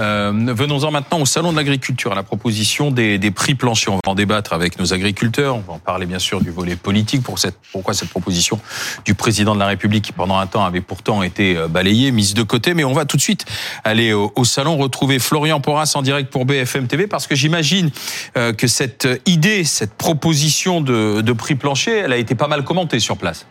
Euh, venons-en maintenant au salon de l'agriculture, à la proposition des, des, prix planchers. On va en débattre avec nos agriculteurs. On va en parler bien sûr du volet politique. Pour cette, pourquoi cette proposition du président de la République, qui pendant un temps avait pourtant été euh, balayée, mise de côté. Mais on va tout de suite aller au, salon retrouver Florian Porras en direct pour BFM TV, parce que j'imagine euh, que cette idée, cette proposition de, de prix plancher, elle a été pas mal commentée sur place.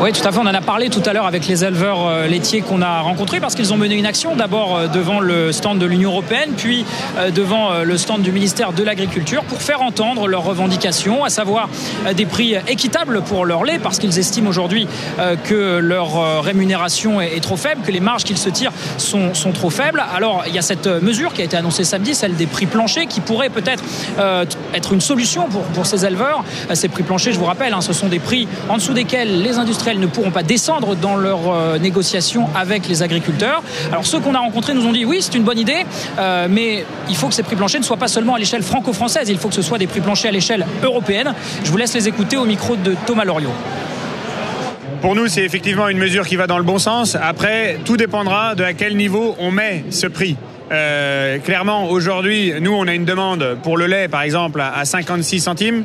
Oui, tout à fait. On en a parlé tout à l'heure avec les éleveurs euh, laitiers qu'on a rencontrés parce qu'ils ont mené une action d'abord euh, devant le stand de l'Union européenne, puis euh, devant le stand du ministère de l'Agriculture pour faire entendre leurs revendications, à savoir des prix équitables pour leur lait parce qu'ils estiment aujourd'hui que leur rémunération est trop faible, que les marges qu'ils se tirent sont, trop faibles. Alors, il y a cette mesure qui a été annoncée samedi, celle des prix planchers, qui pourrait peut-être être une solution pour, pour ces éleveurs. Ces prix planchers, je vous rappelle, hein, ce sont des prix en dessous desquels les industriels ne pourront pas descendre dans leurs euh, négociations avec les agriculteurs. Alors ceux qu'on a rencontrés nous ont dit oui, c'est une bonne idée, euh, mais il faut que ces prix planchers ne soient pas seulement à l'échelle franco-française, il faut que ce soit des prix planchers à l'échelle européenne. Je vous laisse les écouter au micro de Thomas Loriot. Pour nous, c'est effectivement une mesure qui va dans le bon sens. Après, tout dépendra de à quel niveau on met ce prix. Euh, clairement, aujourd'hui, nous, on a une demande pour le lait, par exemple, à 56 centimes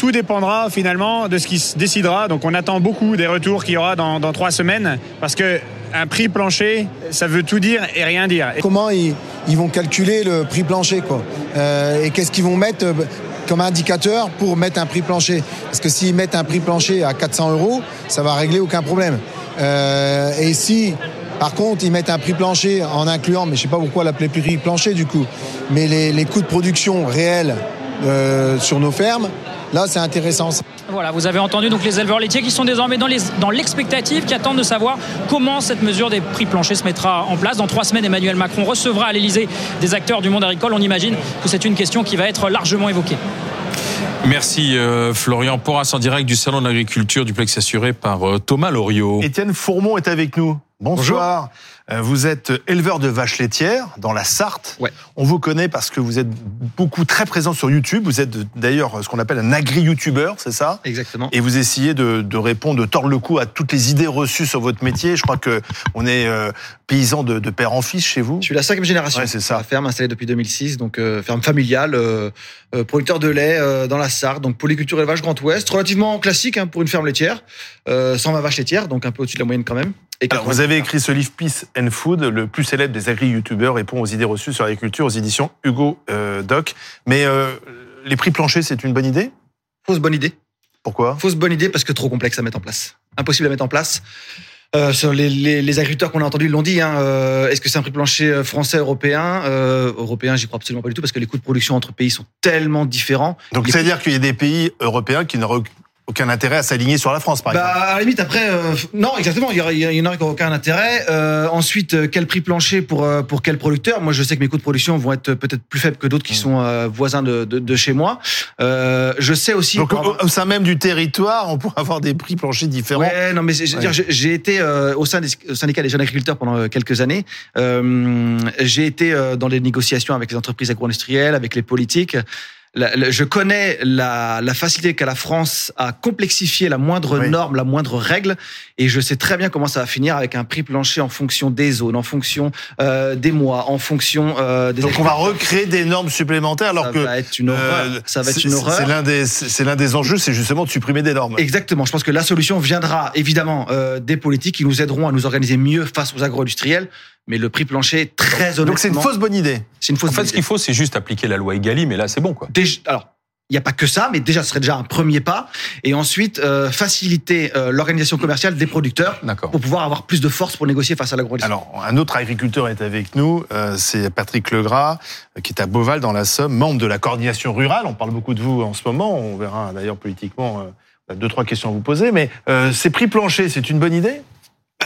tout dépendra finalement de ce qui se décidera. Donc on attend beaucoup des retours qu'il y aura dans, trois semaines parce que un prix plancher, ça veut tout dire et rien dire. Comment ils, vont calculer le prix plancher quoi euh, Et qu'est-ce qu'ils vont mettre euh, comme indicateur pour mettre un prix plancher Parce que s'ils mettent un prix plancher à 400 euros, ça va régler aucun problème. Euh, et si par contre, ils mettent un prix plancher en incluant, mais je sais pas pourquoi l'appeler prix plancher du coup, mais les, coûts de production réels sur nos fermes, Là, c'est intéressant. Voilà, vous avez entendu donc les éleveurs laitiers qui sont désormais dans, les, dans l'expectative, qui attendent de savoir comment cette mesure des prix planchers se mettra en place. Dans trois semaines, Emmanuel Macron recevra à l'Elysée des acteurs du monde agricole. On imagine que c'est une question qui va être largement évoquée. Merci euh, Florian Porras en direct du Salon de l'Agriculture du Plex assuré par euh, Thomas Loriot. Étienne Fourmont est avec nous. Bonsoir. Bonjour. Euh, vous êtes éleveur de vaches laitières dans la Sarthe. Ouais. On vous connaît parce que vous êtes beaucoup très présent sur YouTube. Vous êtes d'ailleurs ce qu'on appelle un agri-youtubeur, c'est ça? Exactement. Et vous essayez de, de, répondre, de tordre le cou à toutes les idées reçues sur votre métier. Je crois que on est euh, paysan de, de, père en fils chez vous. Je suis la cinquième génération. Ouais, c'est ça. La ferme installée depuis 2006, donc euh, ferme familiale, euh, producteur de lait dans la Sarthe, donc polyculture élevage Grand Ouest, relativement classique hein, pour une ferme laitière, 120 vaches laitières, donc un peu au-dessus de la moyenne quand même. Alors, vous avez écrit ce livre Peace and Food, le plus célèbre des agri-youtubeurs répond aux idées reçues sur l'agriculture aux éditions Hugo euh, Doc. Mais euh, les prix planchers, c'est une bonne idée? Fausse bonne idée. Pourquoi? Fausse bonne idée parce que trop complexe à mettre en place. Impossible à mettre en place. Euh, sur les, les, les, agriculteurs qu'on a entendus l'ont dit. Hein, euh, Est-ce que c'est un prix plancher français, européen? Euh, Européen, j'y crois absolument pas du tout parce que les coûts de production entre pays sont tellement différents. Donc, c'est-à-dire qu'il y a des pays européens qui n'auraient aucun intérêt à s'aligner sur la France, par bah, exemple. À la limite, après, euh, non, exactement. Il y, en a qui n'ont aucun intérêt. Euh, ensuite, euh, quel prix plancher pour pour quel producteur? Moi, je sais que mes coûts de production vont être peut-être plus faibles que d'autres qui mmh. sont euh, voisins de, de, de, chez moi. Euh, je sais aussi. Donc, au, au, sein même du territoire, on pourrait avoir des prix planchers différents. Ouais, non, mais ouais. j'ai été au sein des au syndicat des jeunes agriculteurs pendant quelques années. j'ai été dans des négociations avec les entreprises agro-industrielles, avec les politiques. La, la, je connais la, la facilité qu'a la France à complexifier la moindre oui. norme, la moindre règle, et je sais très bien comment ça va finir avec un prix plancher en fonction des zones, en fonction euh, des mois, en fonction euh, des. Donc on va recréer des normes supplémentaires, alors ça que va être une horreur. Euh, ça va être une horreur. C'est l'un des c'est l'un des enjeux, c'est justement de supprimer des normes. Exactement. Je pense que la solution viendra évidemment euh, des politiques qui nous aideront à nous organiser mieux face aux agro-industriels mais le prix plancher très honnêtement. Donc c'est une fausse bonne idée. C'est une fausse. En fait, ce qu'il faut, c'est juste appliquer la loi Egalim, et là, c'est bon, quoi. Déjà, alors. Il n'y a pas que ça, mais déjà, ce serait déjà un premier pas. Et ensuite, euh, faciliter euh, l'organisation commerciale des producteurs pour pouvoir avoir plus de force pour négocier face à l'agro Alors, un autre agriculteur est avec nous, euh, c'est Patrick Legras, qui est à Beauval, dans la Somme, membre de la coordination rurale. On parle beaucoup de vous en ce moment. On verra d'ailleurs politiquement deux, trois questions à vous poser. Mais ces prix planchers, c'est une bonne idée?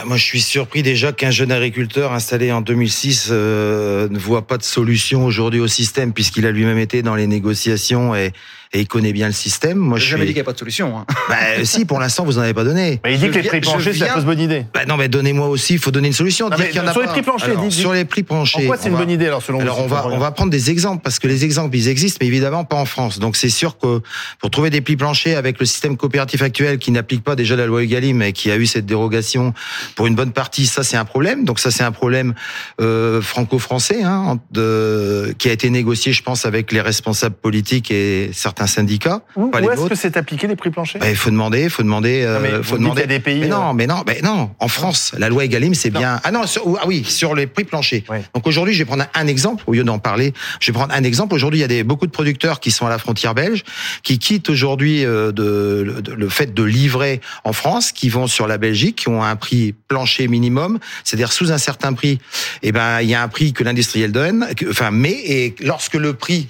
Moi, je suis surpris déjà qu'un jeune agriculteur installé en 2006 euh, ne voit pas de solution aujourd'hui au système, puisqu'il a lui-même été dans les négociations et, et il connaît bien le système. Moi, je jamais dit qu'il n'y a pas de solution. hein. Bah, si, pour l'instant, vous n'en avez pas donné. Mais il dit Je que les viens- prix planchers, c'est la viens- fausse bonne idée. Bah non, mais donnez-moi aussi, il faut donner une solution. Non, Dire mais qu'il y en a sur les pas. prix planchers, Alors, dites- sur les prix planchers. Pourquoi c'est on une va- bonne idée alors selon Alors vous on va on va prendre des exemples parce que les exemples ils existent mais évidemment pas en France. Donc c'est sûr que pour trouver des prix planchers avec le système coopératif actuel qui n'applique pas déjà la loi Egalim et qui a eu cette dérogation pour une bonne partie, ça c'est un problème. Donc ça c'est un problème euh, franco-français hein, de, qui a été négocié je pense avec les responsables politiques et certains syndicats. Où, est-ce que c'est appliqué les prix planchers? Bah, il faut demander, il faut demander, euh, Non, mais vous faut demander. qu'il y a des pays, Mais non, euh, mais non, mais non. En France, la loi Egalim, c'est bien. Ah non, sur, ah oui, sur les prix planchers. Donc aujourd'hui, je vais prendre un exemple au lieu d'en parler. Je vais prendre un exemple. Aujourd'hui, il y a des, beaucoup de producteurs qui sont à la frontière belge, qui quittent aujourd'hui euh, de, de- le fait de livrer en France, qui vont sur la Belgique, qui ont un prix plancher minimum, c'est-à-dire sous un certain prix. Eh ben, il y a un prix que l'industriel donne, que- enfin, mais et lorsque le prix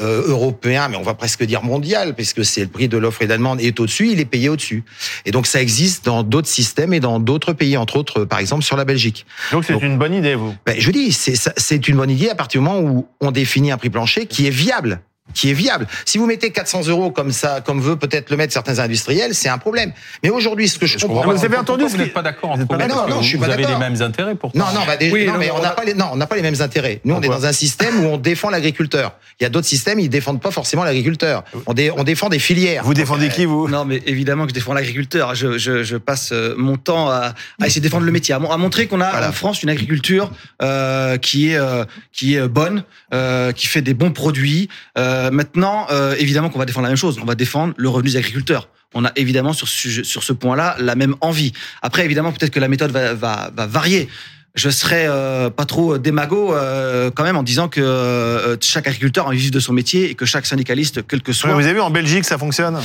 euh, européen, mais on va presque dire mondial, puisque c'est le prix de l'offre et de la demande, est au-dessus, il est payé au-dessus. Et donc ça existe dans d'autres systèmes et dans d'autres pays, entre autres, par exemple, sur la Belgique. Donc c'est une bonne idée, vous? Ben, je dis, c'est une bonne idée à partir du moment où on définit un prix plancher qui est viable qui est viable. Si vous mettez 400 euros comme ça, comme veut peut-être le mettre certains industriels, c'est un problème. Mais aujourd'hui, ce que je, Je comprends, comprends vous avez entendu vous n'êtes pas d'accord vous êtes entre pas vous d'accord, non, je suis Vous pas avez les d'accord. mêmes intérêts pourtant. Non, non, bah, déjà- Oui, non, non, mais on n'a a- pas les, non, on n'a pas les mêmes intérêts. Nous, on est dans un système où on défend l'agriculteur. Il y a d'autres systèmes, ils défendent pas forcément l'agriculteur. On, dé- on défend des filières. Vous défendez qui, vous? Non, mais évidemment que je défends l'agriculteur. Je, je, je passe euh, mon temps à, à essayer de défendre le métier, à, mon- à montrer qu'on a Voilà. en France une agriculture euh, qui est euh, qui est bonne, euh, qui fait des bons produits. Euh, maintenant, euh, évidemment qu'on va défendre la même chose. On va défendre le revenu des agriculteurs. On a évidemment sur ce, sur ce point-là la même envie. Après, évidemment, peut-être que la méthode va, va, va varier. Je serais euh, pas trop démago euh, quand même en disant que euh, chaque agriculteur de vivre de son métier et que chaque syndicaliste, quel que soit, Vous avez vu, en Belgique, ça fonctionne?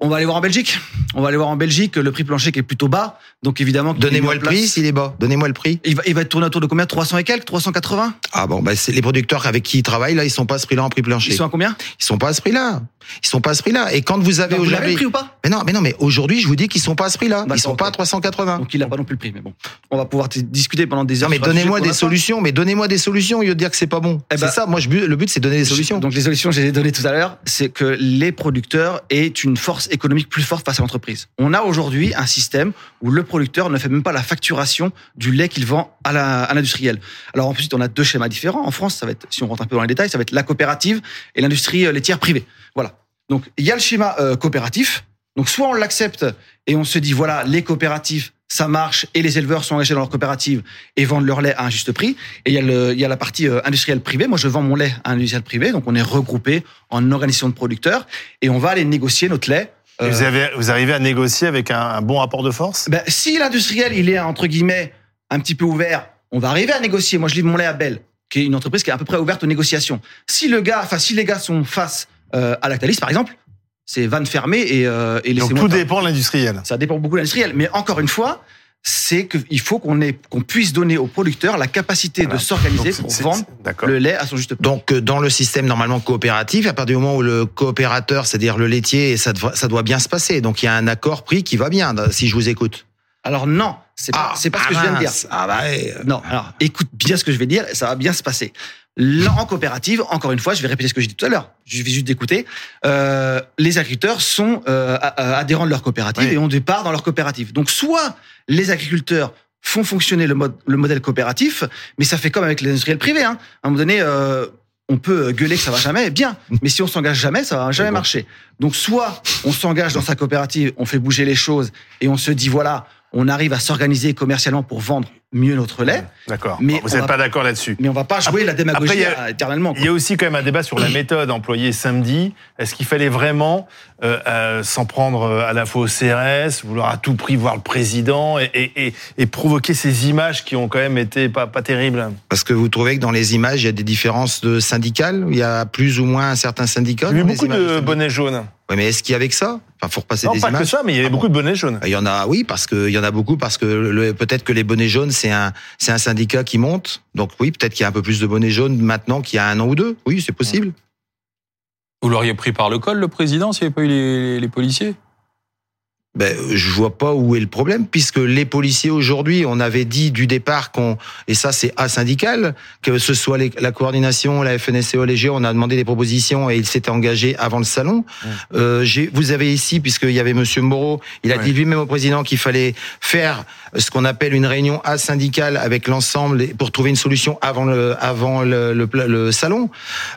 On va aller voir en Belgique. On va aller voir en Belgique le prix plancher qui est plutôt bas. Donc évidemment, Donnez-moi le prix s'il est bas. Donnez-moi le prix. Il va, il va tourner autour de combien? 300 et quelques 380 Ah bon, bah c'est les producteurs avec qui ils travaillent là, ils sont pas à ce prix-là en prix plancher. Ils sont à combien? Ils sont pas à ce prix-là. Ils sont pas à ce prix-là. Et quand vous avez aujourd'hui, prix ou pas? Mais non, mais non, mais aujourd'hui, je vous dis qu'ils sont pas à ce prix-là. Ils sont pas à ok. 380. Donc il a pas non plus le prix. Mais bon, on va pouvoir discuter pendant des heures. Non, mais donnez-moi des solutions. Mais donnez-moi des solutions au lieu de dire que c'est pas bon. Eh c'est ben- ça. Moi, je, le but, c'est donner des solutions. Donc les solutions, je les ai données tout à l'heure, c'est que les producteurs aient une force économique plus forte face à l'entreprise. On a aujourd'hui un système où le producteur ne fait même pas la facturation du lait qu'il vend à l'industriel. Alors ensuite, on a deux schémas différents. En France, ça va être, si on rentre un peu dans les détails, ça va être la coopérative et l'industrie euh, laitière privée. Voilà. Donc il y a le schéma euh, coopératif. Donc soit on l'accepte et on se dit voilà les coopératives ça marche et les éleveurs sont engagés dans leur coopérative et vendent leur lait à un juste prix. Et il y a, il y a la partie euh, industrielle privée. Moi, je vends mon lait à un industriel privé, donc on est regroupé en organisation de producteurs et on va aller négocier notre lait. Et euh, vous, avez, vous arrivez à négocier avec un, un bon rapport de force? Ben, si l'industriel il est entre guillemets un petit peu ouvert, on va arriver à négocier. Moi, je livre mon lait à Bell, qui est une entreprise qui est à peu près ouverte aux négociations. Si le gars, enfin si les gars sont face euh, à Lactalis, par exemple, c'est vanne fermée et, euh, et Donc tout dépend de l'industriel. Ça dépend beaucoup de l'industriel. Mais encore une fois, c'est qu'il faut qu'on puisse donner aux producteurs la capacité Voilà. de s'organiser pour vendre le lait à son juste prix. Donc, euh, dans le système normalement coopératif, à partir du moment où le coopérateur, c'est-à-dire le laitier, ça, doit- ça doit bien se passer. Donc, il y a un accord prix qui va bien, si je vous écoute. Alors non, c'est pas, c'est pas ce que je viens de dire. Ah bah. Non, alors écoute bien ce que je vais dire, ça va bien se passer. En coopérative, encore une fois, je vais répéter ce que j'ai dit tout à l'heure. Je vais juste d'écouter. Euh, les agriculteurs sont euh, adhérents de leur coopérative Oui. et ont des parts dans leur coopérative. Donc, soit les agriculteurs font fonctionner le, mode, le modèle coopératif, mais ça fait comme avec les industriels privés. Hein. À un moment donné, euh, on peut gueuler que ça va jamais, bien. Mais si on s'engage jamais, ça va jamais bon. marcher. Donc, soit on s'engage dans sa coopérative, on fait bouger les choses et on se dit voilà, on arrive à s'organiser commercialement pour vendre mieux notre lait. D'accord. Mais vous n'êtes pas d'accord là-dessus. Mais on va pas jouer Après- la démagogie après, a- éternellement. quoi. Il y a aussi quand même un débat sur la méthode employée samedi. Est-ce qu'il fallait vraiment euh, euh, s'en prendre euh, à la fois au CRS, vouloir à tout prix voir le président et, et, et, et provoquer ces images qui ont quand même été pas, pas terribles? Parce que vous trouvez que dans les images, il y a des différences de syndicales Il y a plus ou moins un certain syndicat Il y a beaucoup de bonnets jaunes. Ouais, mais est-ce qu'il y avait que ça? Enfin, faut repasser Non, des pas que ça, mais il y avait Ah bon. beaucoup de bonnets jaunes. Il y en a, oui, parce que il y en a beaucoup, parce que peut-être que les bonnets jaunes, c'est un, syndicat qui monte. Donc oui, peut-être qu'il y a un peu plus de bonnets jaunes maintenant qu'il y a un an ou deux. Oui, c'est possible. Vous l'auriez pris par le col, le président, s'il n'y avait pas eu les policiers? Ben, je vois pas où est le problème, puisque les policiers aujourd'hui, on avait dit du départ qu'on, et ça c'est asyndical, que ce soit les- la coordination, la FNSEO, les GO, on a demandé des propositions et ils s'étaient engagés avant le salon. Euh, j'ai- vous avez ici, puisqu'il y avait Monsieur Moreau, il a Ouais. dit lui-même au président qu'il fallait faire ce qu'on appelle une réunion asyndicale avec l'ensemble pour trouver une solution avant le, avant le, le, salon.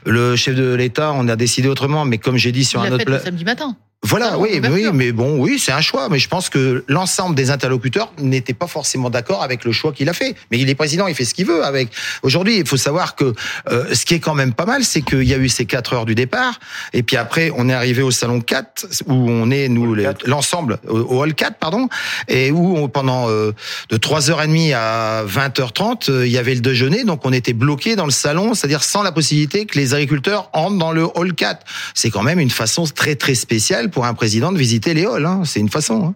Le chef de l'État, on a décidé autrement, mais comme j'ai dit sur Il un autre fait le samedi matin. Voilà, Salon oui, oui, mais bon, oui, c'est un choix. Mais je pense que l'ensemble des interlocuteurs n'étaient pas forcément d'accord avec le choix qu'il a fait. Mais il est président, il fait ce qu'il veut avec. Aujourd'hui, il faut savoir que euh, ce qui est quand même pas mal, c'est qu'il y a eu ces quatre heures du départ, et puis après, on est arrivé au salon 4 où on est nous l'ensemble au, au hall 4, pardon, et où on- pendant euh, de 3h30 à 20h30, euh, il y avait le déjeuner, donc on était bloqué dans le salon, c'est-à-dire sans la possibilité que les agriculteurs entrent dans le hall 4. C'est quand même une façon très très spéciale pour un président de visiter les halls. Hein. C'est une façon. Hein.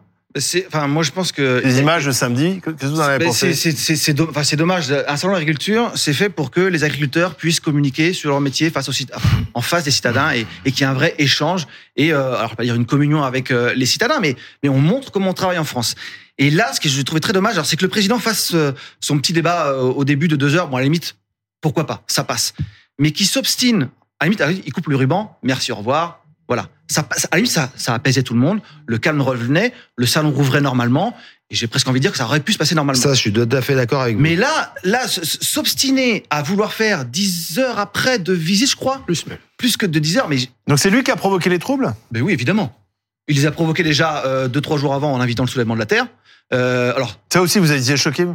Enfin, moi je pense que Les images de samedi, qu'est-ce que vous en avez Ben, pensé c'est- do- enfin, dommage. Un salon d'agriculture, c'est fait pour que les agriculteurs puissent communiquer sur leur métier face aux cit- en face des citadins et, et qu'il y ait un vrai échange et euh, alors pas dire une communion avec euh, les citadins, mais mais on montre comment on travaille en France. Et là, ce que je trouvais très dommage, c'est que le président fasse euh, son petit débat euh, au début de deux heures. Bon, à la limite, pourquoi pas, ça passe. Mais qui s'obstine, à la limite, il coupe le ruban, merci, au revoir. Voilà, ça, à limite, ça, ça apaisait tout le monde. Le calme revenait, le salon rouvrait normalement. Et j'ai presque envie de dire que ça aurait pu se passer normalement. Ça, je suis tout à fait d'accord avec vous. Mais là, là, s'obstiner à vouloir faire 10 heures après de visite, je crois, Plus plus que de 10 heures, mais, Donc c'est lui qui a provoqué les troubles? Mais oui, évidemment. Il les a provoqués déjà euh, deux, trois jours avant en invitant le soulèvement de la Terre. Euh, alors, Ça aussi, vous avez été choqué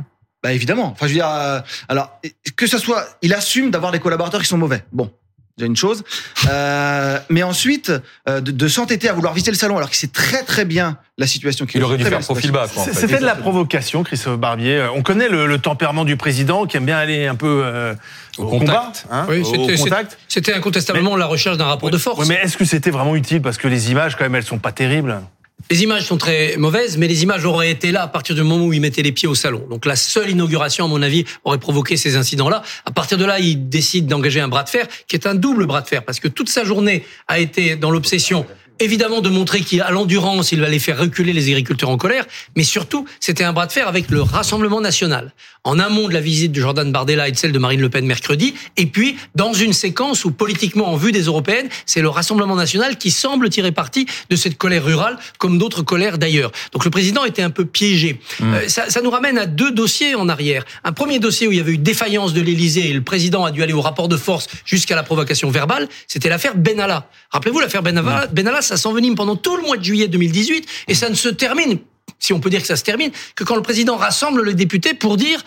bah évidemment. Enfin, je veux dire, euh, alors que ce soit, il assume d'avoir des collaborateurs qui sont mauvais. Bon, déjà une chose. Euh, mais ensuite, euh, de, de s'entêter à vouloir visiter le salon alors qu'il sait très très bien la situation qu'il Il aurait dû faire profil bas. quoi, en fait. C'était de la provocation, Christophe Barbier. Euh, On connaît le, le tempérament du président qui aime bien aller un peu euh, Au au, contact. combat, hein, Oui, au c'était- contact. C'était incontestablement la recherche d'un rapport de force. Ouais, mais est-ce que c'était vraiment utile? Parce que les images, quand même, elles sont pas terribles. Les images sont très mauvaises, mais les images auraient été là à partir du moment où il mettait les pieds au salon. Donc la seule inauguration, à mon avis, aurait provoqué ces incidents-là. À partir de là, il décide d'engager un bras de fer, qui est un double bras de fer, parce que toute sa journée a été dans l'obsession évidemment de montrer qu'il a l'endurance, il allait faire reculer les agriculteurs en colère, mais surtout, c'était un bras de fer avec le Rassemblement national. En amont de la visite de Jordan Bardella et de celle de Marine Le Pen mercredi, et puis dans une séquence où politiquement, en vue des européennes, c'est le Rassemblement national qui semble tirer parti de cette colère rurale, comme d'autres colères d'ailleurs. Donc le président était un peu piégé. Euh, ça, ça nous ramène à deux dossiers en arrière. Un premier dossier où il y avait eu défaillance de l'Élysée et le président a dû aller au rapport de force jusqu'à la provocation verbale, c'était l'affaire Benalla. Rappelez-vous l'affaire Benalla, Benalla, ça s'envenime pendant tout le mois de juillet 2018 et ça ne se termine, si on peut dire que ça se termine, que quand le président rassemble les députés pour dire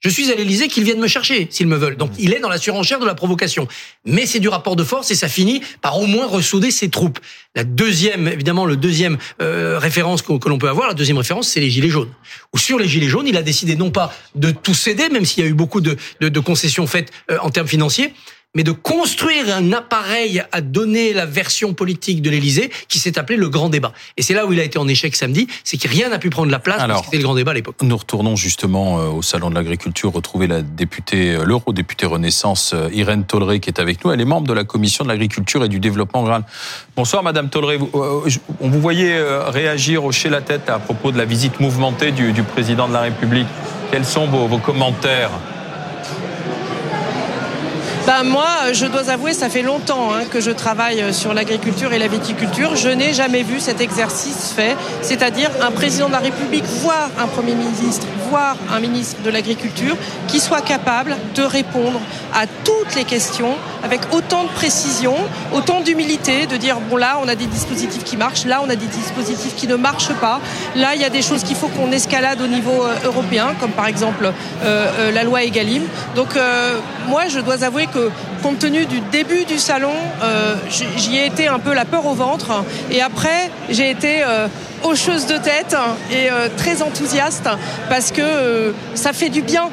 je suis à l'Élysée qu'ils viennent me chercher s'ils me veulent. Donc il est dans la surenchère de la provocation. Mais c'est du rapport de force et ça finit par au moins ressouder ses troupes. La deuxième, évidemment, le deuxième euh, référence que, l'on peut avoir, la deuxième référence, c'est les gilets jaunes. Où sur les gilets jaunes, il a décidé non pas de tout céder, même s'il y a eu beaucoup de concessions faites euh, en termes financiers, mais de construire un appareil à donner la version politique de l'Élysée qui s'est appelé le grand débat. Et c'est là où il a été en échec samedi, c'est que rien n'a pu prendre la place Alors, parce que c'était le grand débat à l'époque. Nous retournons justement euh, au salon de l'agriculture retrouver la députée, euh, l'eurodéputée Renaissance euh, Irène Tolleret qui est avec nous. Elle est membre de la commission de l'agriculture et du développement rural. Bonsoir Madame je- On vous voyait réagir, hocher la tête à propos de la visite mouvementée du, du président de la République. Quels sont vos, vos commentaires? Ben moi, je dois avouer, ça fait longtemps hein, que je travaille sur l'agriculture et la viticulture. Je n'ai jamais vu cet exercice fait, c'est-à-dire un président de la République, voire un Premier ministre, voire un ministre de l'Agriculture, qui soit capable de répondre à toutes les questions avec autant de précision, autant d'humilité, de dire, bon là, on a des dispositifs qui marchent, là, on a des dispositifs qui ne marchent pas, là, il y a des choses qu'il faut qu'on escalade au niveau euh, européen, comme par exemple euh, euh, la loi Egalim. Donc, euh, moi, je dois avouer que, compte tenu du début du salon, euh, j'y ai été un peu la peur au ventre, et après, j'ai été euh, hocheuse de tête et euh, très enthousiaste parce que ça fait du bien.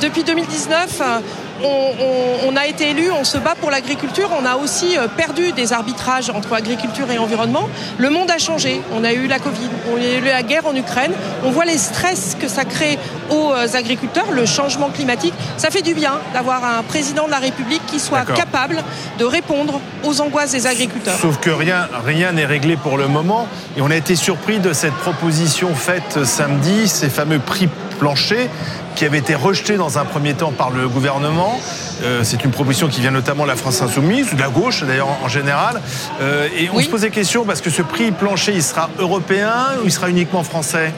Depuis 2019, euh, on, on- on a été élu, on se bat pour l'agriculture. On a aussi euh, perdu des arbitrages entre agriculture et environnement. Le monde a changé. On a eu la Covid, on a eu la guerre en Ukraine. On voit les stress que ça crée aux euh, agriculteurs, le changement climatique. Ça fait du bien d'avoir un président de la République qui soit capable de répondre aux angoisses des agriculteurs. Sauf que rien rien n'est réglé pour le moment. Et on a été surpris de cette proposition faite samedi, ces fameux prix planchers qui avaient été rejetés dans un premier temps par le gouvernement. Euh, c'est une proposition qui vient notamment de la France Insoumise, ou de la gauche d'ailleurs en général. Euh, et on Oui. se posait question parce que ce prix plancher, il sera européen ou il sera uniquement français?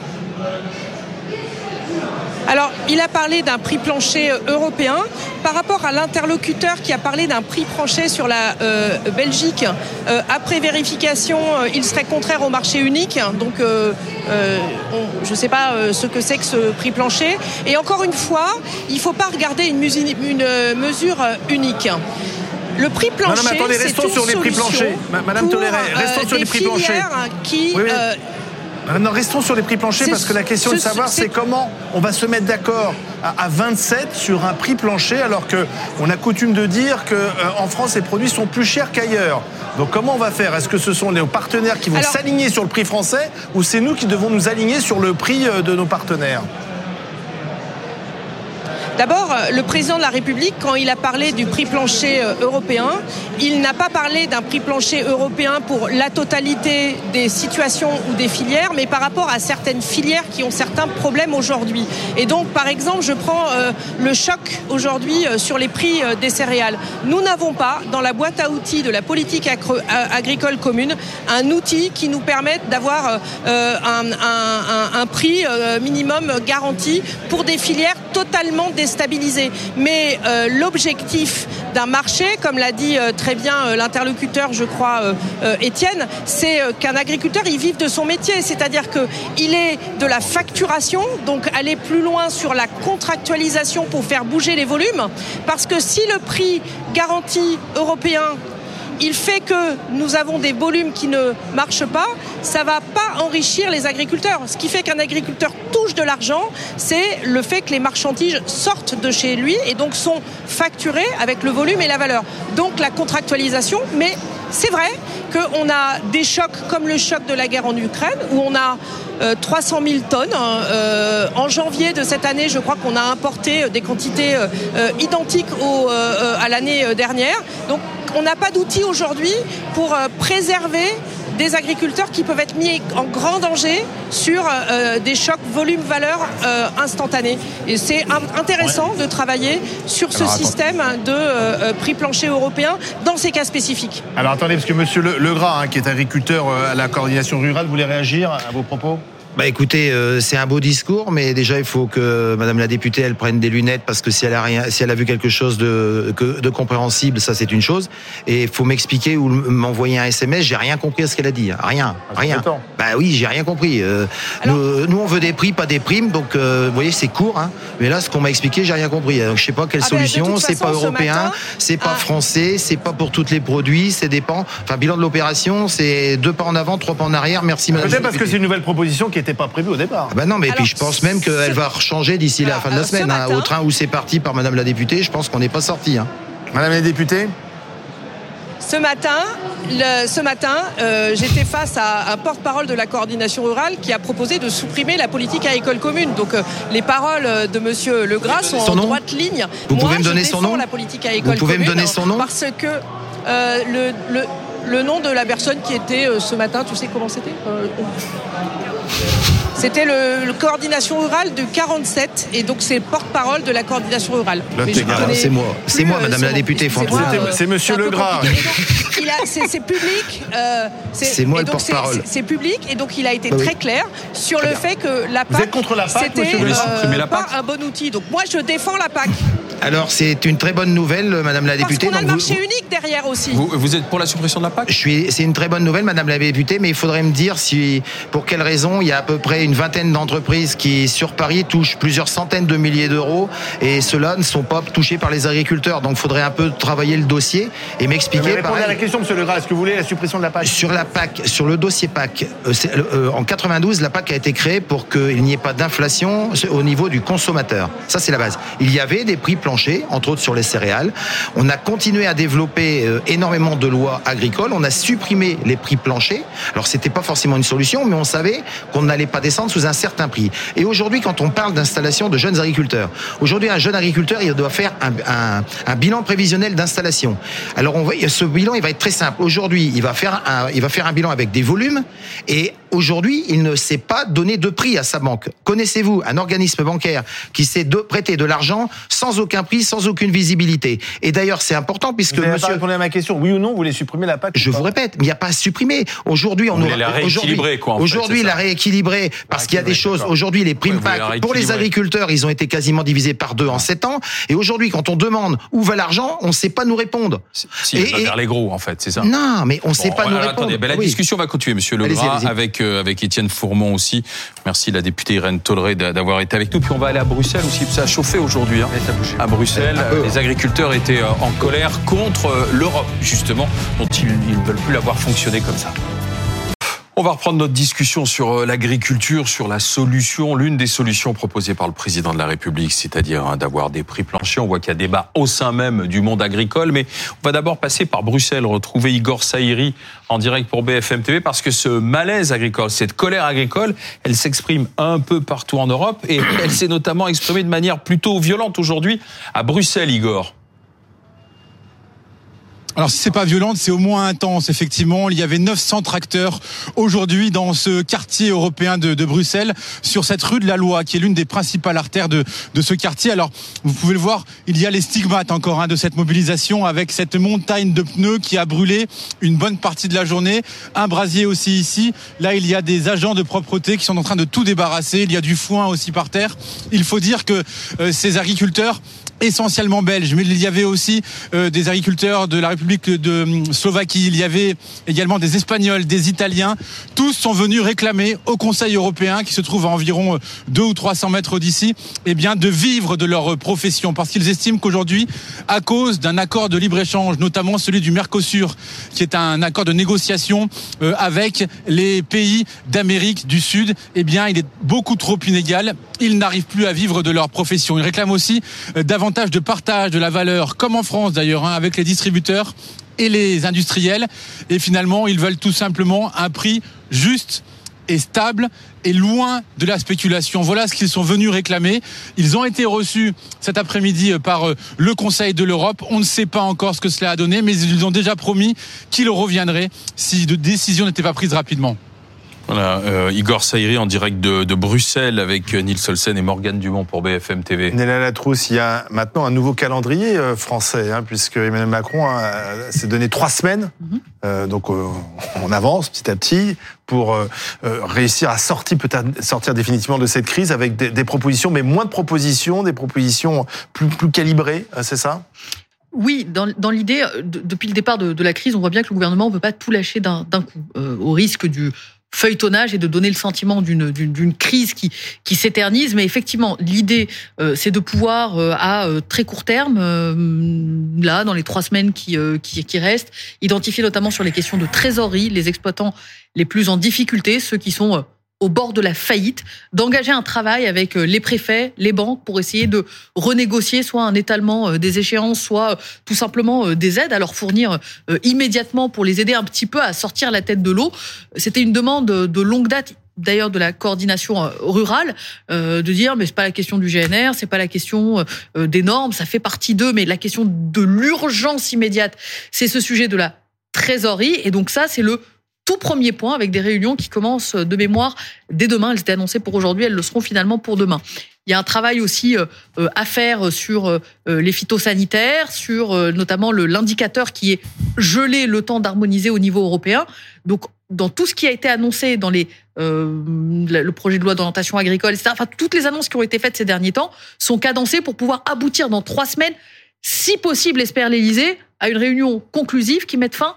Alors, il a parlé d'un prix plancher euh, européen par rapport à l'interlocuteur qui a parlé d'un prix plancher sur la euh, Belgique. euh, après vérification, euh, il serait contraire au marché unique. Donc, on- je ne sais pas ce que c'est que ce prix plancher. Et encore une fois, il ne faut pas regarder une, mesure non, Le prix plancher, non, mais attendez, restons sur les prix planchers. Ma- Madame Toléré, restons sur les prix planchers. Qui, Oui, oui. Euh, Maintenant, restons sur les prix planchers parce que la question de savoir, c'est- comment on va se mettre d'accord à, à 27 sur un prix plancher alors que on a coutume de dire que euh, en France les produits sont plus chers qu'ailleurs. Donc comment on va faire? Est-ce que ce sont nos partenaires qui vont s'aligner sur le prix français ou c'est nous qui devons nous aligner sur le prix euh, de nos partenaires? D'abord, euh, le président de la République, quand il a parlé du prix plancher euh, européen, il n'a pas parlé d'un prix plancher européen pour la totalité des situations ou des filières, mais par rapport à certaines filières qui ont certains problèmes aujourd'hui. Et donc, par exemple, je prends euh, le choc aujourd'hui sur les prix des céréales. Nous n'avons pas, dans la boîte à outils de la politique agricole commune, un outil qui nous permette d'avoir un, un- prix minimum garanti pour des filières totalement Mais euh, l'objectif d'un marché, comme l'a dit euh, très bien euh, l'interlocuteur, je crois, Étienne, c'est qu'un agriculteur, il vive de son métier. C'est-à-dire qu'il est de la facturation, donc aller plus loin sur la contractualisation pour faire bouger les volumes. Parce que si le prix garanti européen il fait que nous avons des volumes qui ne marchent pas, ça va pas enrichir les agriculteurs. Ce qui fait qu'un agriculteur touche de l'argent, c'est le fait que les marchandises sortent de chez lui et donc sont facturées avec le volume et la valeur. Donc la contractualisation, mais c'est vrai qu'on a des chocs comme le choc de la guerre en Ukraine, où on a euh, 300 000 tonnes. hein, euh, en janvier de cette année, je crois qu'on a importé euh, des quantités euh, euh, identiques euh, euh, à l'année euh, dernière. Donc on n'a pas d'outils aujourd'hui pour euh, préserver des agriculteurs qui peuvent être mis en grand danger sur euh, des chocs volume-valeur euh, instantanés. Et c'est in- intéressant de travailler sur ce Alors, système de euh, euh, prix plancher européen dans ces cas spécifiques. Alors attendez, parce que Monsieur Le- Legras, hein, qui est agriculteur euh, à la coordination rurale, voulait réagir à vos propos? Bah écoutez, euh, c'est un beau discours, mais déjà il faut que Madame la députée elle prenne des lunettes parce que si elle a rien, si elle a vu quelque chose de que- de compréhensible, ça c'est une chose. Et il faut m'expliquer ou m'envoyer un SMS. J'ai rien compris à ce qu'elle a dit. hein. Rien, Ah, rien. Bah oui, j'ai rien compris. Euh, Alors- nous, nous, on veut des prix, pas des primes. Donc euh, vous voyez, c'est court. Hein. Mais là, ce qu'on m'a expliqué, j'ai rien compris. Donc je sais pas quelle Ah ben, solution. C'est pas façon, ce européen, matin- c'est pas Ah. français, c'est pas pour tous les produits. C'est dépend. Enfin, bilan de l'opération, c'est deux pas en avant, trois pas en arrière. Merci Madame. la Peut-être parce que députée. c'est une nouvelle proposition qui n'était pas prévue au départ. Ah bah non, mais Alors, puis je pense même qu'elle ce- va changer d'ici la fin de la semaine. hein. matin- Au train où c'est parti par Madame la députée, je pense qu'on n'est pas sorti. Hein. Madame la députée Ce matin, le- ce matin euh, j'étais face à un porte-parole de la coordination rurale qui a proposé de supprimer la politique agricole commune. Donc euh, les paroles euh, de Monsieur Legras sont Son en droite ligne. Vous Moi, pouvez me donner son nom la politique agricole Vous pouvez me donner son nom Parce que euh, le, le, le nom de la personne qui était euh, ce matin, tu sais comment c'était Euh, C'était le, le coordination rurale du 47 et donc c'est porte-parole de la coordination rurale. C'est moi. C'est moi, Madame la députée, C'est Monsieur Legras. C'est c'est public. euh, C'est moi et le donc, c'est- porte-parole. C'est public et donc il a été Bah oui. très clair sur le fait que la Vous PAC, êtes contre la PAC, c'était euh, pas PAC un bon outil. Donc moi je défends la PAC Alors c'est une très bonne nouvelle, Madame la parce députée. qu'on a le marché vous- unique derrière aussi. Vous, vous êtes pour la suppression de la PAC? Je suis, c'est une très bonne nouvelle, Madame la députée, mais il faudrait me dire si, pour quelle raison, il y a à peu près une vingtaine d'entreprises qui, sur Paris, touchent plusieurs centaines de milliers d'euros et ceux-là ne sont pas touchés par les agriculteurs. Donc, il faudrait un peu travailler le dossier et m'expliquer. Mais répondez à la question, Monsieur Legras. Est-ce que vous voulez la suppression de la PAC? Sur la PAC, sur le dossier PAC, euh, c'est- euh, en 92, la PAC a été créée pour qu'il n'y ait pas d'inflation au niveau du consommateur. Ça, c'est la base. Il y avait des prix planchers, entre autres sur les céréales. On a continué à développer euh, énormément de lois agricoles. On a supprimé les prix planchers. Alors, c'était pas forcément une solution, mais on savait qu'on n'allait pas descendre sous un certain prix. Et aujourd'hui, quand on parle d'installation de jeunes agriculteurs, aujourd'hui, un jeune agriculteur, il doit faire un, bilan prévisionnel d'installation. Alors, on va, ce bilan, il va être très simple. Aujourd'hui, il va faire un, il va faire un bilan avec des volumes et aujourd'hui, il ne sait pas donner de prix à sa banque. Connaissez-vous un organisme bancaire qui sait de, prêter de l'argent sans aucun prix, sans aucune visibilité? Et d'ailleurs, c'est important puisque Vous n'avez pas monsieur répondu à ma question. Oui ou non, vous voulez supprimer la PAC je vous répète, mais il n'y a pas à supprimer. Aujourd'hui, on voulez aura- la rééquilibrer, aujourd'hui- quoi, Aujourd'hui, la rééquilibrer parce qu'il y a des choses. Aujourd'hui, les primes Ouais, PAC pour les agriculteurs, ils ont été quasiment divisés par deux en sept ans. Et aujourd'hui, quand on demande où va l'argent, on ne sait pas nous répondre. Si, Et- il va et- vers les gros, en fait, c'est ça. Non, mais on ne sait pas nous alors, répondre. Attendez, ben, la Oui. discussion va continuer, Monsieur Legras, avec avec Étienne Fourmont aussi. Merci la députée Irène Tolleret d'a- d'avoir été avec nous. Puis on va aller à Bruxelles aussi. Ça a chauffé aujourd'hui. hein. À Bruxelles, les agriculteurs étaient euh, en colère contre euh, l'Europe, justement, dont ils ne veulent plus la voir fonctionner comme ça. On va reprendre notre discussion sur euh, l'agriculture, sur la solution, l'une des solutions proposées par le président de la République, c'est-à-dire hein, d'avoir des prix planchers. On voit qu'il y a débat au sein même du monde agricole, mais on va d'abord passer par Bruxelles, retrouver Igor Saïri en direct pour BFM TV, parce que ce malaise agricole, cette colère agricole, elle s'exprime un peu partout en Europe, et elle s'est notamment exprimée de manière plutôt violente aujourd'hui à Bruxelles, Igor. Alors si c'est pas violente, c'est au moins intense. Effectivement, il y avait 900 tracteurs aujourd'hui dans ce quartier européen de, de Bruxelles, sur cette rue de la Loi, qui est l'une des principales artères de, de ce quartier. Alors vous pouvez le voir, il y a les stigmates encore hein, de cette mobilisation, avec cette montagne de pneus qui a brûlé une bonne partie de la journée. Un brasier aussi ici. Là, il y a des agents de propreté qui sont en train de tout débarrasser. Il y a du foin aussi par terre. Il faut dire que euh, ces agriculteurs essentiellement belges, mais il y avait aussi euh, des agriculteurs de la République de hum, Slovaquie, il y avait également des Espagnols, des Italiens. Tous sont venus réclamer au Conseil européen, qui se trouve à environ euh, deux ou 300 mètres d'ici, eh bien de vivre de leur euh, profession, parce qu'ils estiment qu'aujourd'hui, à cause d'un accord de libre-échange, notamment celui du Mercosur, qui est un accord de négociation euh, avec les pays d'Amérique du Sud, eh bien il est beaucoup trop inégal. Ils n'arrivent plus à vivre de leur profession. Ils réclament aussi euh, davantage de partage de la valeur, comme en France d'ailleurs, hein, avec les distributeurs et les industriels. Et finalement, ils veulent tout simplement un prix juste et stable et loin de la spéculation. Voilà ce qu'ils sont venus réclamer. Ils ont été reçus cet après-midi par euh, le Conseil de l'Europe. On ne sait pas encore ce que cela a donné, mais ils ont déjà promis qu'ils reviendraient si de décision n'était pas prise rapidement. Voilà, euh, Igor Saïri en direct de, de Bruxelles avec euh, Nils Solsen et Morgane Dumont pour BFM TV. Néla Latrousse, il y a maintenant un nouveau calendrier euh, français, hein, puisque Emmanuel Macron s'est donné trois semaines, euh, donc euh, on avance petit à petit pour réussir à sortir peut-être sortir définitivement de cette crise avec des, des propositions, mais moins de propositions, des propositions plus plus calibrées, c'est ça? Oui, dans, dans l'idée, de- depuis le départ de, de la crise, on voit bien que le gouvernement ne veut pas tout lâcher d'un d'un coup, euh, au risque du feuilletonnage et de donner le sentiment d'une- crise qui, qui s'éternise. Mais effectivement, l'idée, euh, c'est de pouvoir, euh, à euh, très court terme, euh, là, dans les trois semaines qui, euh, qui, qui restent, identifier notamment sur les questions de trésorerie les exploitants les plus en difficulté, ceux qui sont... au bord de la faillite, d'engager un travail avec euh, les préfets, les banques pour essayer de renégocier soit un étalement euh, des échéances, soit euh, tout simplement des aides à leur fournir immédiatement pour les aider un petit peu à sortir la tête de l'eau. C'était une demande de longue date d'ailleurs de la coordination rurale de dire mais c'est pas la question du GNR c'est pas la question des normes ça fait partie d'eux mais la question de l'urgence immédiate c'est ce sujet de la trésorerie et donc ça c'est le tout premier point avec des réunions qui commencent de mémoire dès demain. Elles étaient annoncées pour aujourd'hui, elles le seront finalement pour demain. Il y a un travail aussi euh, euh, à faire sur euh, les phytosanitaires, sur notamment l'indicateur qui est gelé le temps d'harmoniser au niveau européen. Donc, dans tout ce qui a été annoncé dans les, le le projet de loi d'orientation agricole, etc., enfin, toutes les annonces qui ont été faites ces derniers temps sont cadencées pour pouvoir aboutir dans trois semaines, si possible, espère l'Élysée, à une réunion conclusive qui mette fin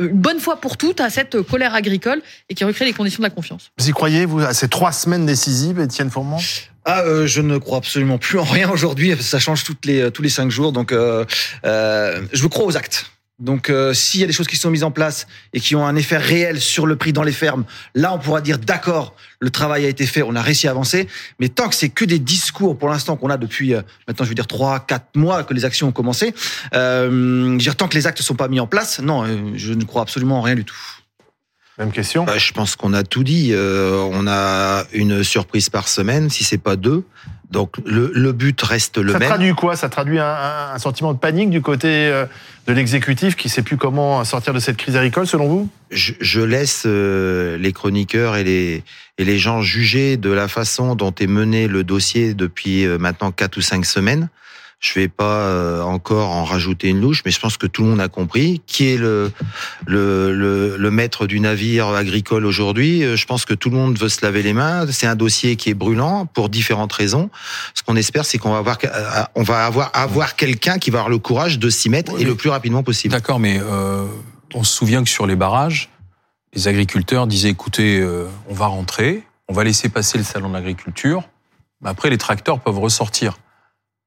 une bonne fois pour toutes à cette colère agricole et qui recrée les conditions de la confiance. Vous y croyez, vous, à ces trois semaines décisives, Étienne Fourmont ah, euh, je ne crois absolument plus en rien aujourd'hui. Ça change toutes les, tous les cinq jours. Donc, euh, euh, je crois aux actes. Donc, euh, s'il y a des choses qui sont mises en place et qui ont un effet réel sur le prix dans les fermes, là, on pourra dire d'accord, le travail a été fait, on a réussi à avancer. Mais tant que c'est que des discours, pour l'instant, qu'on a depuis euh, maintenant, je veux dire trois, quatre mois que les actions ont commencé, euh, je veux dire, tant que les actes sont pas mis en place, non, euh, je ne crois absolument en rien du tout. Même question. Bah, je pense qu'on a tout dit. Euh, on a une surprise par semaine, si c'est pas deux. Donc le, le but reste le ça même. traduit quoi? Ça traduit un, sentiment de panique du côté euh, de l'exécutif qui sait plus comment sortir de cette crise agricole, selon vous? Je, je, laisse euh, les chroniqueurs et les, et les gens juger de la façon dont est mené le dossier depuis euh, maintenant quatre ou cinq semaines. Je vais pas euh, encore en rajouter une louche, mais je pense que tout le monde a compris qui est le le, le, le maître du navire agricole aujourd'hui? Euh, Je pense que tout le monde veut se laver les mains. C'est un dossier qui est brûlant pour différentes raisons. Ce qu'on espère, c'est qu'on va avoir euh, on va avoir avoir quelqu'un qui va avoir le courage de s'y mettre Oui, et le plus rapidement possible. D'accord, mais euh, on se souvient que sur les barrages, les agriculteurs disaient écoutez, euh, on va rentrer, on va laisser passer le salon de l'agriculture, mais après les tracteurs peuvent ressortir.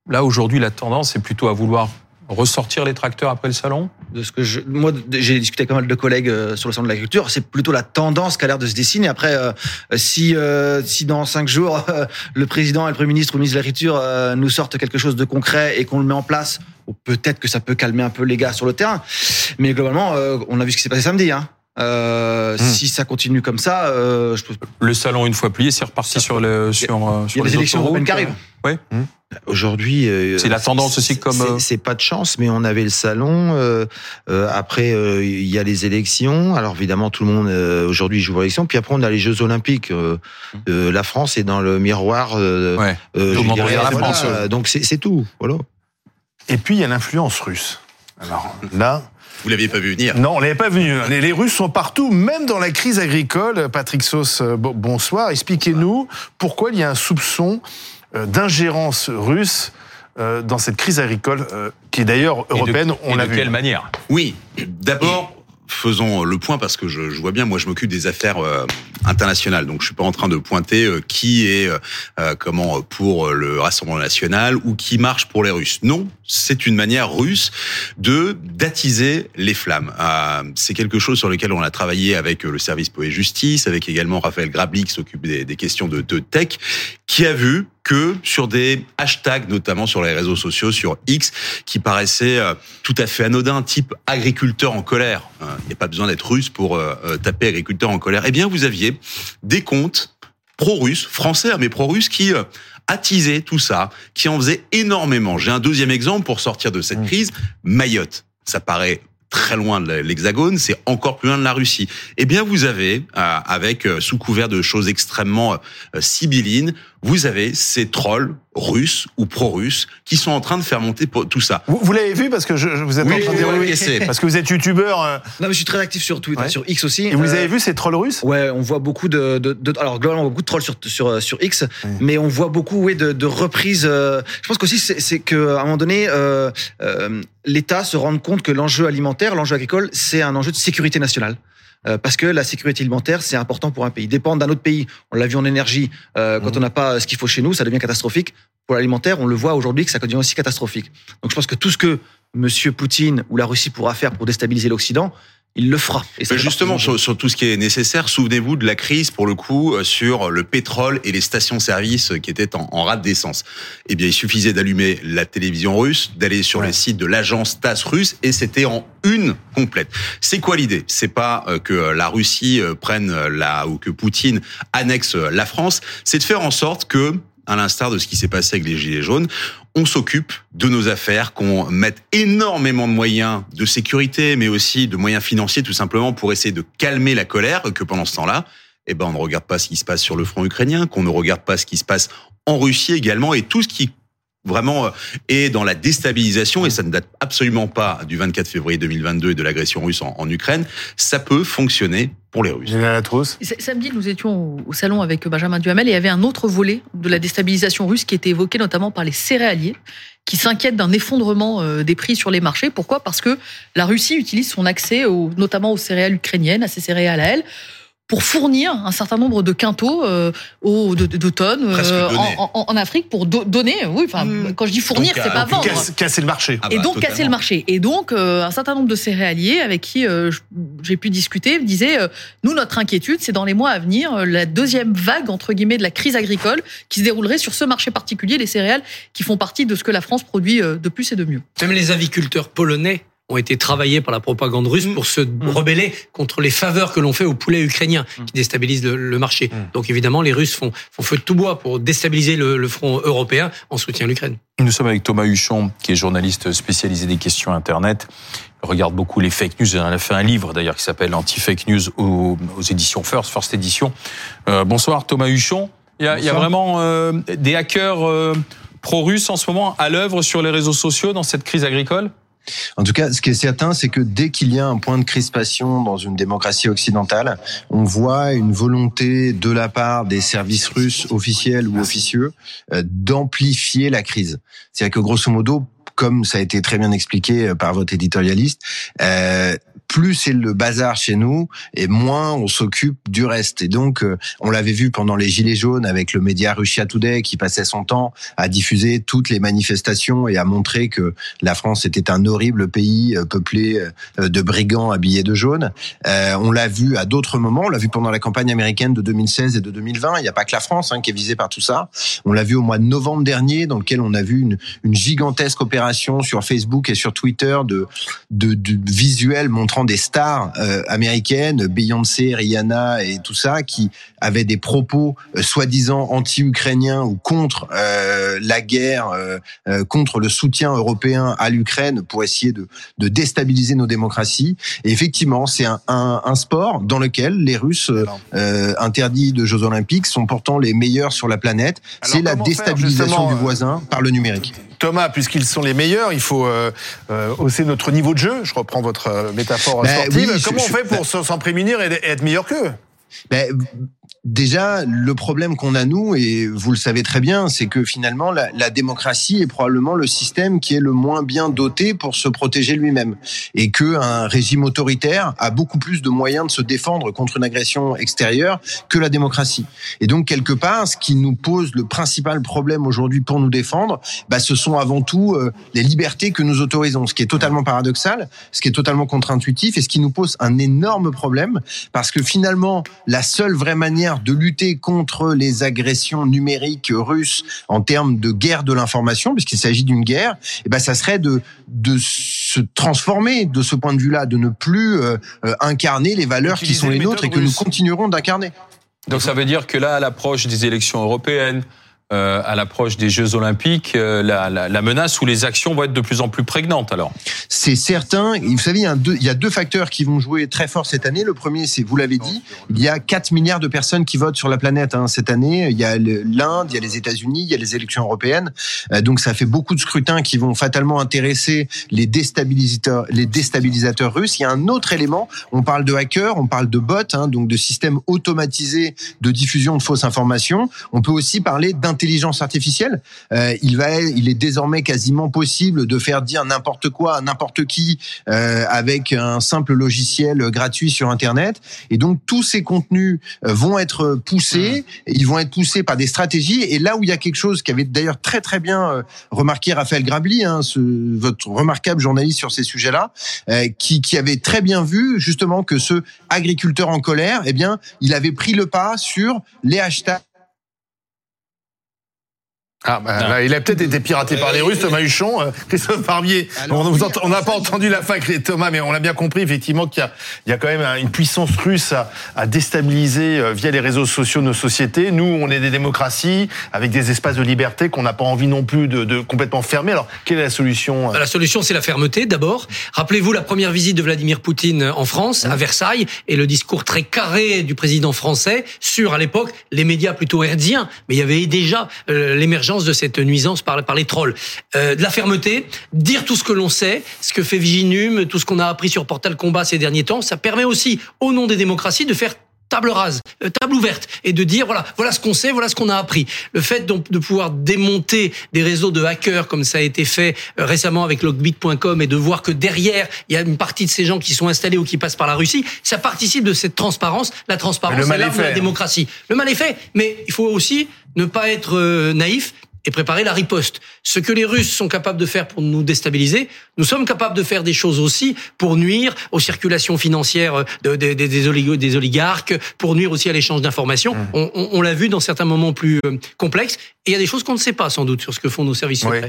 Là aujourd'hui, la tendance est plutôt à vouloir ressortir les tracteurs après le salon. de ce que je, moi, j'ai discuté avec pas mal de collègues euh, sur le salon de l'agriculture. C'est plutôt la tendance qui a l'air de se dessiner. Après, euh, si euh, si dans cinq jours euh, le président et le premier ministre ou le ministre de l'agriculture euh, nous sortent quelque chose de concret et qu'on le met en place, peut-être que ça peut calmer un peu les gars sur le terrain. Mais globalement, euh, on a vu ce qui s'est passé samedi. Hein. Euh, Si ça continue comme ça, euh, je peux. Le salon une fois plié, c'est reparti sur le sur, Il y sur a les élections européennes qui arrivent. Ouais. Aujourd'hui, euh, C'est la tendance aussi comme, c'est- euh, C'est pas de chance, mais on avait le salon. euh, euh, après, euh, il y a les élections. Alors évidemment, tout le monde aujourd'hui joue aux élections. Puis après, on a les Jeux Olympiques. La France est dans le miroir. Ouais. Tout le je monde dirais, regarde la voilà, France. Donc c'est tout. Voilà. Et puis il y a l'influence russe. Alors là, Vous l'aviez pas vu venir. non, on l'avait pas venu. Les, les Russes sont partout, même dans la crise agricole. Patrick Sauce, bo- bonsoir. Expliquez-nous pourquoi il y a un soupçon euh, d'ingérence russe euh, dans cette crise agricole, euh, qui est d'ailleurs Et de- européenne. on l'a de vu. quelle manière? Oui, d'abord, faisons le point parce que je, je vois bien, moi je m'occupe des affaires euh, internationales, donc je suis pas en train de pointer euh, qui est euh, euh, comment euh, pour le Rassemblement national ou qui marche pour les Russes. Non, c'est une manière russe de d'attiser les flammes. Euh, c'est quelque chose sur lequel on a travaillé avec euh, le service Poé Justice, avec également Raphaël Grabli qui s'occupe des, des questions de, de tech, qui a vu que sur des hashtags, notamment sur les réseaux sociaux, sur X, qui paraissaient euh, tout à fait anodins, type agriculteur en colère. hein, Il n'y a pas besoin d'être russe pour euh, euh, taper agriculteur en colère. Eh bien, vous aviez des comptes pro-russes, français hein, mais pro-russes, qui euh, attisaient tout ça, qui en faisaient énormément. J'ai un deuxième exemple pour sortir de cette crise. Mayotte. Ça paraît très loin de l'Hexagone, c'est encore plus loin de la Russie. Eh bien, vous avez, euh, avec euh, sous couvert de choses extrêmement euh, sibyllines, vous avez ces trolls russes ou pro-russes qui sont en train de faire monter pour- tout ça. Vous, vous l'avez vu parce que je, je- vous êtes Oui, en train de oui, parce que vous êtes youtubeur. euh, Non, mais je suis très actif sur Twitter, Ouais. sur X aussi. et vous Euh, avez vu ces trolls russes? Ouais, on voit beaucoup de, de, de- alors globalement on voit beaucoup de trolls sur sur sur X, mais on voit beaucoup ouais de, de reprises. euh, je pense qu'aussi c'est c'est que à un moment donné euh, euh, l'État se rende compte que l'enjeu alimentaire, l'enjeu agricole, c'est un enjeu de sécurité nationale. Euh, parce que la sécurité alimentaire, c'est important pour un pays. Dépendre d'un autre pays, on l'a vu en énergie, euh, quand on n'a pas ce qu'il faut chez nous, ça devient catastrophique. Pour l'alimentaire, on le voit aujourd'hui que ça devient aussi catastrophique. Donc je pense que tout ce que Monsieur Poutine ou la Russie pourra faire pour déstabiliser l'Occident, il le fera. Et ça justement, sur, sur tout ce qui est nécessaire, souvenez-vous de la crise, pour le coup, euh, sur le pétrole et les stations-service qui étaient en, en rate d'essence. Eh bien, il suffisait d'allumer la télévision russe, d'aller sur Ouais. le site de l'agence TASS russe, et c'était en une complète. C'est quoi l'idée? C'est pas euh, que la Russie euh, prenne la ou que Poutine annexe la France, c'est de faire en sorte que à l'instar de ce qui s'est passé avec les Gilets jaunes, on s'occupe de nos affaires, qu'on mette énormément de moyens de sécurité, mais aussi de moyens financiers, tout simplement pour essayer de calmer la colère, que pendant ce temps-là, eh ben, on ne regarde pas ce qui se passe sur le front ukrainien, qu'on ne regarde pas ce qui se passe en Russie également, et tout ce qui vraiment euh, est dans la déstabilisation, et ça ne date absolument pas du 24 février 2022 et de l'agression russe en, en Ukraine, ça peut fonctionner pour les Russes. Général Samedi, nous étions au- au salon avec Benjamin Duhamel et il y avait un autre volet de la déstabilisation russe qui était évoqué notamment par les céréaliers qui s'inquiètent d'un effondrement euh, des prix sur les marchés. Pourquoi? Parce que la Russie utilise son accès, au, notamment aux céréales ukrainiennes, à ces céréales à elle, pour fournir un certain nombre de quintaux euh, de, de tonnes euh, en, en, en, Afrique pour do, donner. Oui, enfin, mmh. quand je dis fournir, c'est pas vendre. Casser, casser le marché. Ah bah, et donc totalement. casser le marché. Et donc euh, un certain nombre de céréaliers avec qui euh, j'ai pu discuter disaient euh, nous notre inquiétude c'est dans les mois à venir euh, la deuxième vague entre guillemets de la crise agricole qui se déroulerait sur ce marché particulier les céréales qui font partie de ce que la France produit de plus et de mieux. Même les aviculteurs polonais ont été travaillés par la propagande russe pour se rebeller contre les faveurs que l'on fait aux poulets ukrainiens qui déstabilisent le, le marché. Donc évidemment, les Russes font, font, feu de tout bois pour déstabiliser le, le front européen en soutien à l'Ukraine. Nous sommes avec Thomas Huchon, qui est journaliste spécialisé des questions Internet. Il regarde beaucoup les fake news. Il a fait un livre d'ailleurs qui s'appelle Anti-Fake News aux, aux, éditions First, First Edition. Euh, bonsoir Thomas Huchon. Il y a, il y a vraiment euh, des hackers euh, pro-russes en ce moment à l'œuvre sur les réseaux sociaux dans cette crise agricole? En tout cas, ce qui est certain, c'est que dès qu'il y a un point de crispation dans une démocratie occidentale, on voit une volonté de la part des services russes officiels ou officieux euh, d'amplifier la crise. C'est-à-dire que grosso modo, comme ça a été très bien expliqué par votre éditorialiste, euh, plus c'est le bazar chez nous et moins on s'occupe du reste. Et donc, euh, on l'avait vu pendant les Gilets jaunes avec le média Russia Today qui passait son temps à diffuser toutes les manifestations et à montrer que la France était un horrible pays euh, peuplé euh, de brigands habillés de jaune. On l'a vu à d'autres moments. On l'a vu pendant la campagne américaine de 2016 et de 2020. Il n'y a pas que la France hein, qui est visée par tout ça. On l'a vu au mois de novembre dernier, dans lequel on a vu une, gigantesque opération sur Facebook et sur Twitter de visuels montrant des stars euh, américaines, Beyoncé, Rihanna et tout ça, qui avaient des propos euh, soi-disant anti-ukrainiens ou contre euh, la guerre, euh, contre le soutien européen à l'Ukraine pour essayer de, de, déstabiliser nos démocraties. Et effectivement, c'est un, un, un, sport dans lequel les Russes interdits de Jeux olympiques sont pourtant les meilleurs sur la planète. C'est la déstabilisation du voisin par le numérique. Thomas, puisqu'ils sont les meilleurs, il faut euh, euh, hausser notre niveau de jeu. Je reprends votre métaphore ben sportive. Oui, Comment je, on fait pour ben, s'en prémunir et être meilleur qu'eux? Ben, Déjà, le problème qu'on a nous, et vous le savez très bien, c'est que finalement, la, démocratie est probablement le système qui est le moins bien doté pour se protéger lui-même, et que un régime autoritaire a beaucoup plus de moyens de se défendre contre une agression extérieure que la démocratie. Et donc quelque part, ce qui nous pose le principal problème aujourd'hui pour nous défendre, bah, ce sont avant tout euh, les libertés que nous autorisons, ce qui est totalement paradoxal, ce qui est totalement contre-intuitif, et ce qui nous pose un énorme problème, parce que finalement, la seule vraie manière de lutter contre les agressions numériques russes en termes de guerre de l'information, puisqu'il s'agit d'une guerre, et eh ben ça serait de de se transformer de ce point de vue-là, de ne plus euh, incarner les valeurs Utiliser qui sont les, les nôtres et que russes. nous continuerons d'incarner. Donc ça veut dire que là, à l'approche des élections européennes, euh, à l'approche des Jeux Olympiques, euh, la, menace ou les actions vont être de plus en plus prégnantes alors C'est certain. Vous savez, il y, a deux, facteurs qui vont jouer très fort cette année. Le premier, c'est, vous l'avez dit, il y a 4 milliards de personnes qui votent sur la planète hein, cette année. Il y a l'Inde, il y a les États-Unis, il y a les élections européennes. Euh, donc ça fait beaucoup de scrutins qui vont fatalement intéresser les déstabilisateurs, russes. Il y a un autre élément. On parle de hackers, on parle de bots, hein, donc de systèmes automatisés de diffusion de fausses informations. On peut aussi parler d'intelligence intelligence artificielle. Euh, il va, il est désormais quasiment possible de faire dire n'importe quoi à n'importe qui euh, avec un simple logiciel gratuit sur Internet. Et donc tous ces contenus euh, vont être poussés. Ils vont être poussés par des stratégies. Et là où il y a quelque chose qui avait d'ailleurs très très bien remarqué Raphaël Grabli, hein, ce, votre remarquable journaliste sur ces sujets-là, euh, qui, qui avait très bien vu justement que ce agriculteur en colère, eh bien, il avait pris le pas sur les hashtags ah, bah, là, il a peut-être été piraté par les Russes, Thomas Huchon, euh, Christophe Barbier. on n'a pas entendu la fin, Thomas, mais on l'a bien compris, effectivement, qu'il y, y a, quand même une puissance russe à, à, déstabiliser euh, via les réseaux sociaux nos sociétés. Nous, on est des démocraties avec des espaces de liberté qu'on n'a pas envie non plus de, de, complètement fermer. Alors, quelle est la solution La solution, c'est la fermeté, d'abord. Rappelez-vous la première visite de Vladimir Poutine en France, à Versailles, et le discours très carré du président français sur, à l'époque, les médias plutôt herdiens. Mais il y avait déjà euh, de cette nuisance par, par les trolls. Euh, de la fermeté, dire tout ce que l'on sait, ce que fait Viginum, tout ce qu'on a appris sur Portal Combat ces derniers temps, ça permet aussi, au nom des démocraties, de faire table rase, euh, table ouverte, et de dire voilà, voilà ce qu'on sait, voilà ce qu'on a appris. Le fait de pouvoir démonter des réseaux de hackers comme ça a été fait euh, récemment avec logbit.com et de voir que derrière il y a une partie de ces gens qui sont installés ou qui passent par la Russie, ça participe de cette transparence. La transparence, c'est l'arme de la hein. démocratie. Le mal est fait, mais il faut aussi ne pas être euh, naïf et préparer la riposte. Ce que les Russes sont capables de faire pour nous déstabiliser, nous sommes capables de faire des choses aussi pour nuire aux circulations financières euh, de- de- de- des, oligo- des oligarques, pour nuire aussi à l'échange d'informations. Mmh. On, on- on l'a vu dans certains moments plus euh, complexes. Et il y a des choses qu'on ne sait pas sans doute sur ce que font nos services secrets.